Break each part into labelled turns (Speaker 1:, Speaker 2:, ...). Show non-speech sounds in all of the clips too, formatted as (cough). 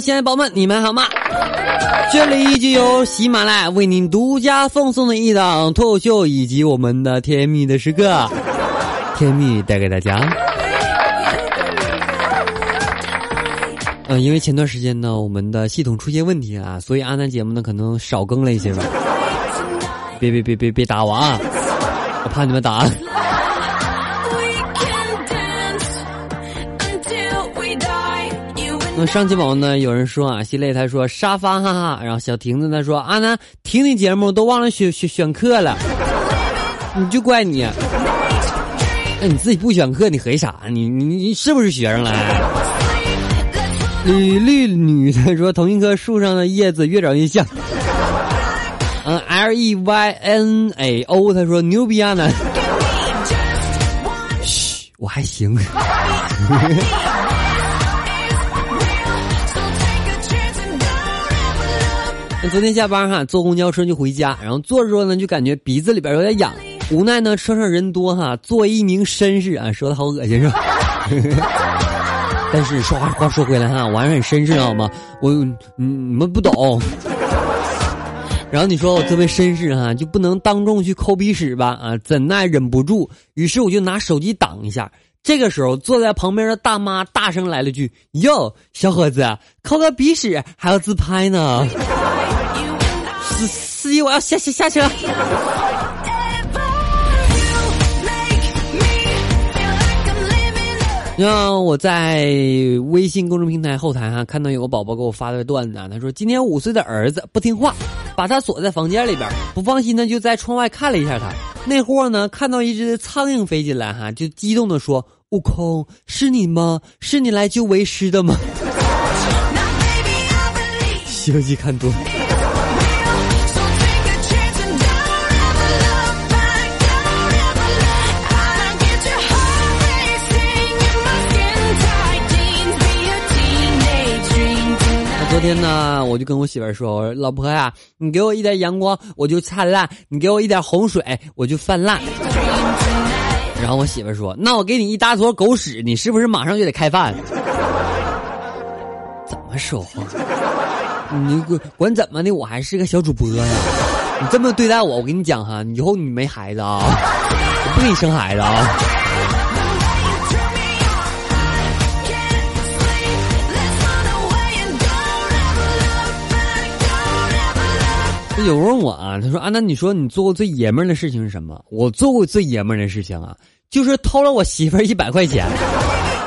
Speaker 1: 亲爱的宝宝们，你们好吗？这里就由喜马拉雅为您独家奉送的一档脱口秀，以及我们的甜蜜的时刻，甜蜜带给大家。嗯，因为前段时间呢，我们的系统出现问题啊，所以阿南节目呢可能少更了一些吧。别别别别别打我啊！我怕你们打。那上期宝呢？有人说啊，心累他说沙发哈哈，然后小亭子他说阿南听你节目都忘了选选选课了，(laughs) 你就怪你，那你自己不选课你黑啥？你你你是不是学生了？绿绿女的说同一棵树上的叶子越长越像。(laughs) 嗯，L E Y N A O 他说牛逼啊南，(laughs) 嘘，我还行。昨天下班哈，坐公交车就回家，然后坐着坐着呢就感觉鼻子里边有点痒，无奈呢车上人多哈，作为一名绅士啊，说的好恶心是吧？(laughs) 但是说话话说回来哈，我还是很绅士好吗？我你们不懂。然后你说我作为绅士哈，就不能当众去抠鼻屎吧？啊，怎奈忍不住，于是我就拿手机挡一下。这个时候坐在旁边的大妈大声来了句：“哟，小伙子，抠个鼻屎还要自拍呢？”司司机，我要下下下车。让我在微信公众平台后台哈看到有个宝宝给我发的段子，他说今天五岁的儿子不听话，把他锁在房间里边，不放心呢就在窗外看了一下他。那货呢看到一只苍蝇飞进来哈，就激动的说：“悟空，是你吗？是你来救为师的吗？”西游记看多。呢，我就跟我媳妇说：“我说老婆呀，你给我一点阳光，我就灿烂；你给我一点洪水，我就泛滥。(laughs) ”然后我媳妇说：“那我给你一大坨狗屎，你是不是马上就得开饭？”怎么说话？你管管怎么的，我还是个小主播呀！你这么对待我，我跟你讲哈，以后你没孩子啊，我不给你生孩子啊！有人问我啊，他说啊，那你说你做过最爷们儿的事情是什么？我做过最爷们儿的事情啊，就是偷了我媳妇儿一百块钱，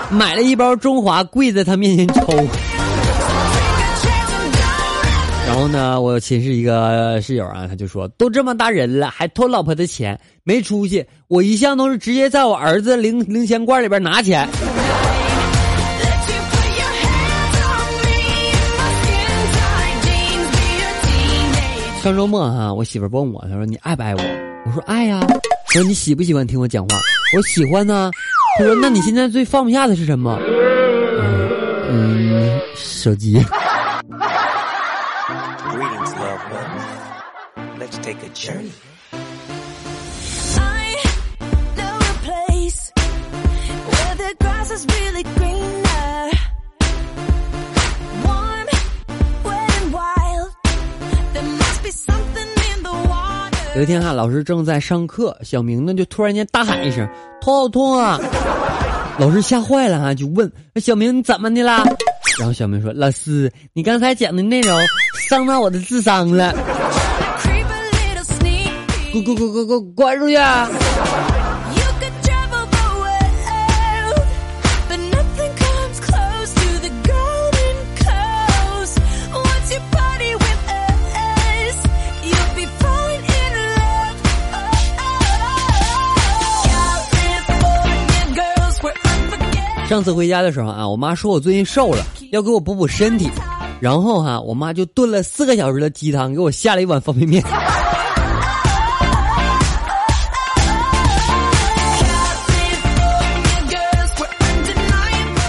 Speaker 1: 买了一包中华，跪在她面前抽。然后呢，我寝室一个室友啊，他就说，都这么大人了，还偷老婆的钱，没出息。我一向都是直接在我儿子零零钱罐里边拿钱。上周末哈，我媳妇问我，她说你爱不爱我？我说爱呀。她说你喜不喜欢听我讲话？我喜欢呢。她说那你现在最放不下的是什么？嗯，手机。有一天哈，老师正在上课，小明呢就突然间大喊一声：“头好痛啊！” (laughs) 老师吓坏了哈，就问：“小明你怎么的啦？”然后小明说：“老师，你刚才讲的内容伤到我的智商了。”滚滚滚滚滚滚出去！上次回家的时候啊，我妈说我最近瘦了，要给我补补身体，然后哈，我妈就炖了四个小时的鸡汤，给我下了一碗方便面。(laughs)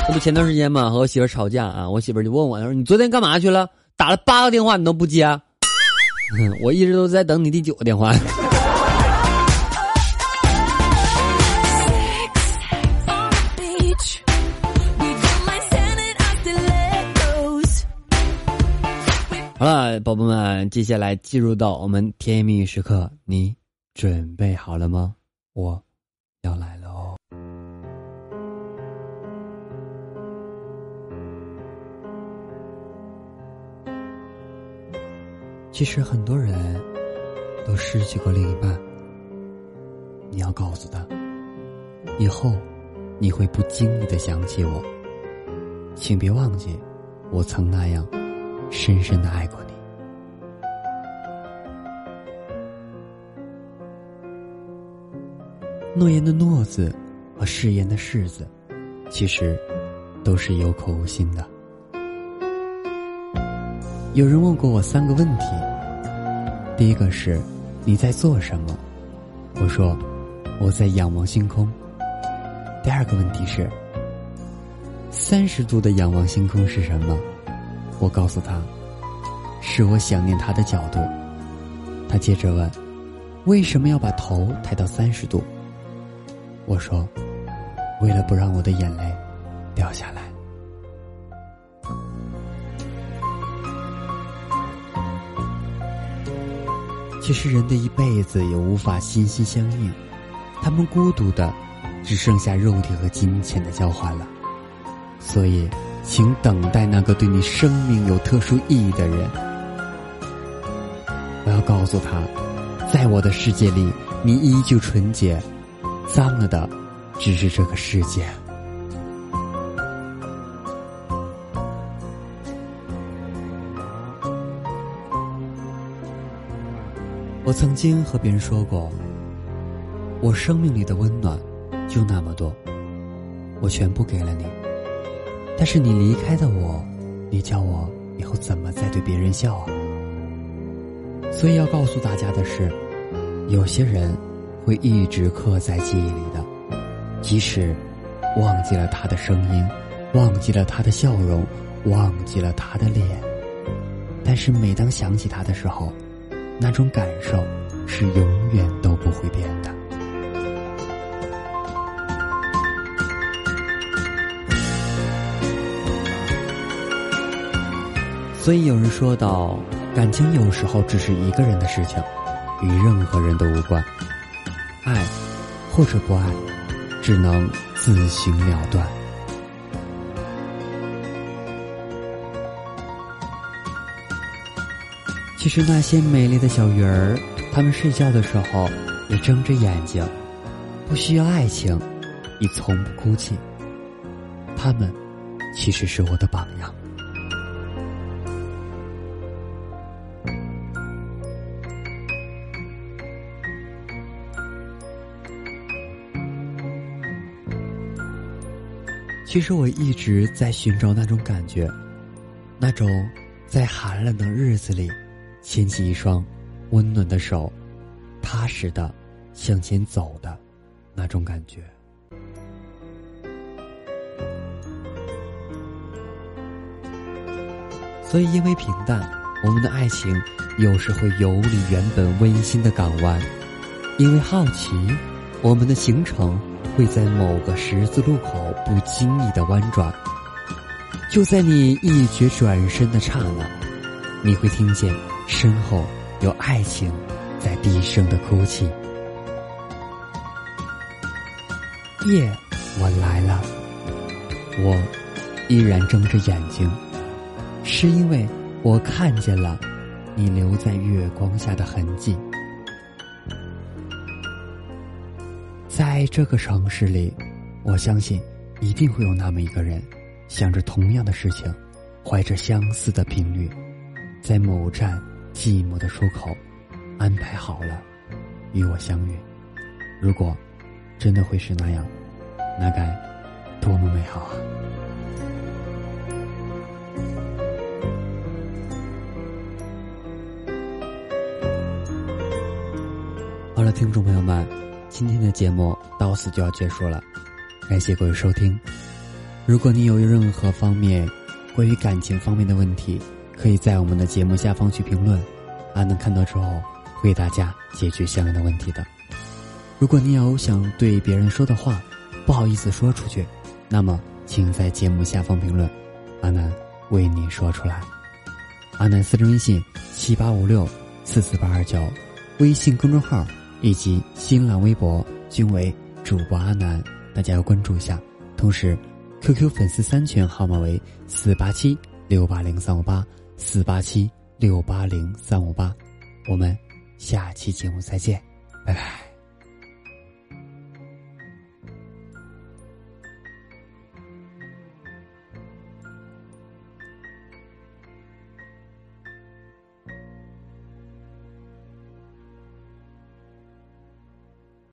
Speaker 1: 这不前段时间嘛，和我媳妇吵架啊，我媳妇就问我，她说你昨天干嘛去了？打了八个电话你都不接，(laughs) 我一直都在等你第九个电话。好了，宝宝们，接下来进入到我们甜言蜜语时刻，你准备好了吗？我要来了哦。其实很多人都失去过另一半，你要告诉他，以后你会不经意的想起我，请别忘记，我曾那样。深深的爱过你。诺言的诺字和誓言的誓字，其实都是有口无心的。有人问过我三个问题，第一个是你在做什么？我说我在仰望星空。第二个问题是三十度的仰望星空是什么？我告诉他，是我想念他的角度。他接着问，为什么要把头抬到三十度？我说，为了不让我的眼泪掉下来。其实人的一辈子也无法心心相印，他们孤独的，只剩下肉体和金钱的交换了。所以。请等待那个对你生命有特殊意义的人。我要告诉他，在我的世界里，你依旧纯洁，脏了的只是这个世界。我曾经和别人说过，我生命里的温暖就那么多，我全部给了你。但是你离开的我，你叫我以后怎么再对别人笑啊？所以要告诉大家的是，有些人会一直刻在记忆里的，即使忘记了他的声音，忘记了他的笑容，忘记了他的脸，但是每当想起他的时候，那种感受是永远都不会变的。所以有人说到，感情有时候只是一个人的事情，与任何人都无关。爱，或者不爱，只能自行了断。其实那些美丽的小鱼儿，他们睡觉的时候也睁着眼睛，不需要爱情，也从不哭泣。他们，其实是我的榜样。其实我一直在寻找那种感觉，那种在寒冷的日子里牵起一双温暖的手，踏实的向前走的那种感觉。所以，因为平淡，我们的爱情有时会游离原本温馨的港湾；因为好奇，我们的行程。会在某个十字路口不经意的弯转，就在你一觉转身的刹那，你会听见身后有爱情在低声的哭泣。夜，我来了，我依然睁着眼睛，是因为我看见了你留在月光下的痕迹。在这个城市里，我相信一定会有那么一个人，想着同样的事情，怀着相似的频率，在某站寂寞的出口安排好了与我相遇。如果真的会是那样，那该多么美好啊！好了，听众朋友们。今天的节目到此就要结束了，感谢各位收听。如果你有任何方面关于感情方面的问题，可以在我们的节目下方去评论，阿能看到之后会给大家解决相应的问题的。如果你有想对别人说的话，不好意思说出去，那么请在节目下方评论，阿南为你说出来。阿南私人微信七八五六四四八二九，微信公众号以及新浪微博均为主播阿南，大家要关注一下。同时，QQ 粉丝三群号码为四八七六八零三五八四八七六八零三五八，我们下期节目再见，拜拜。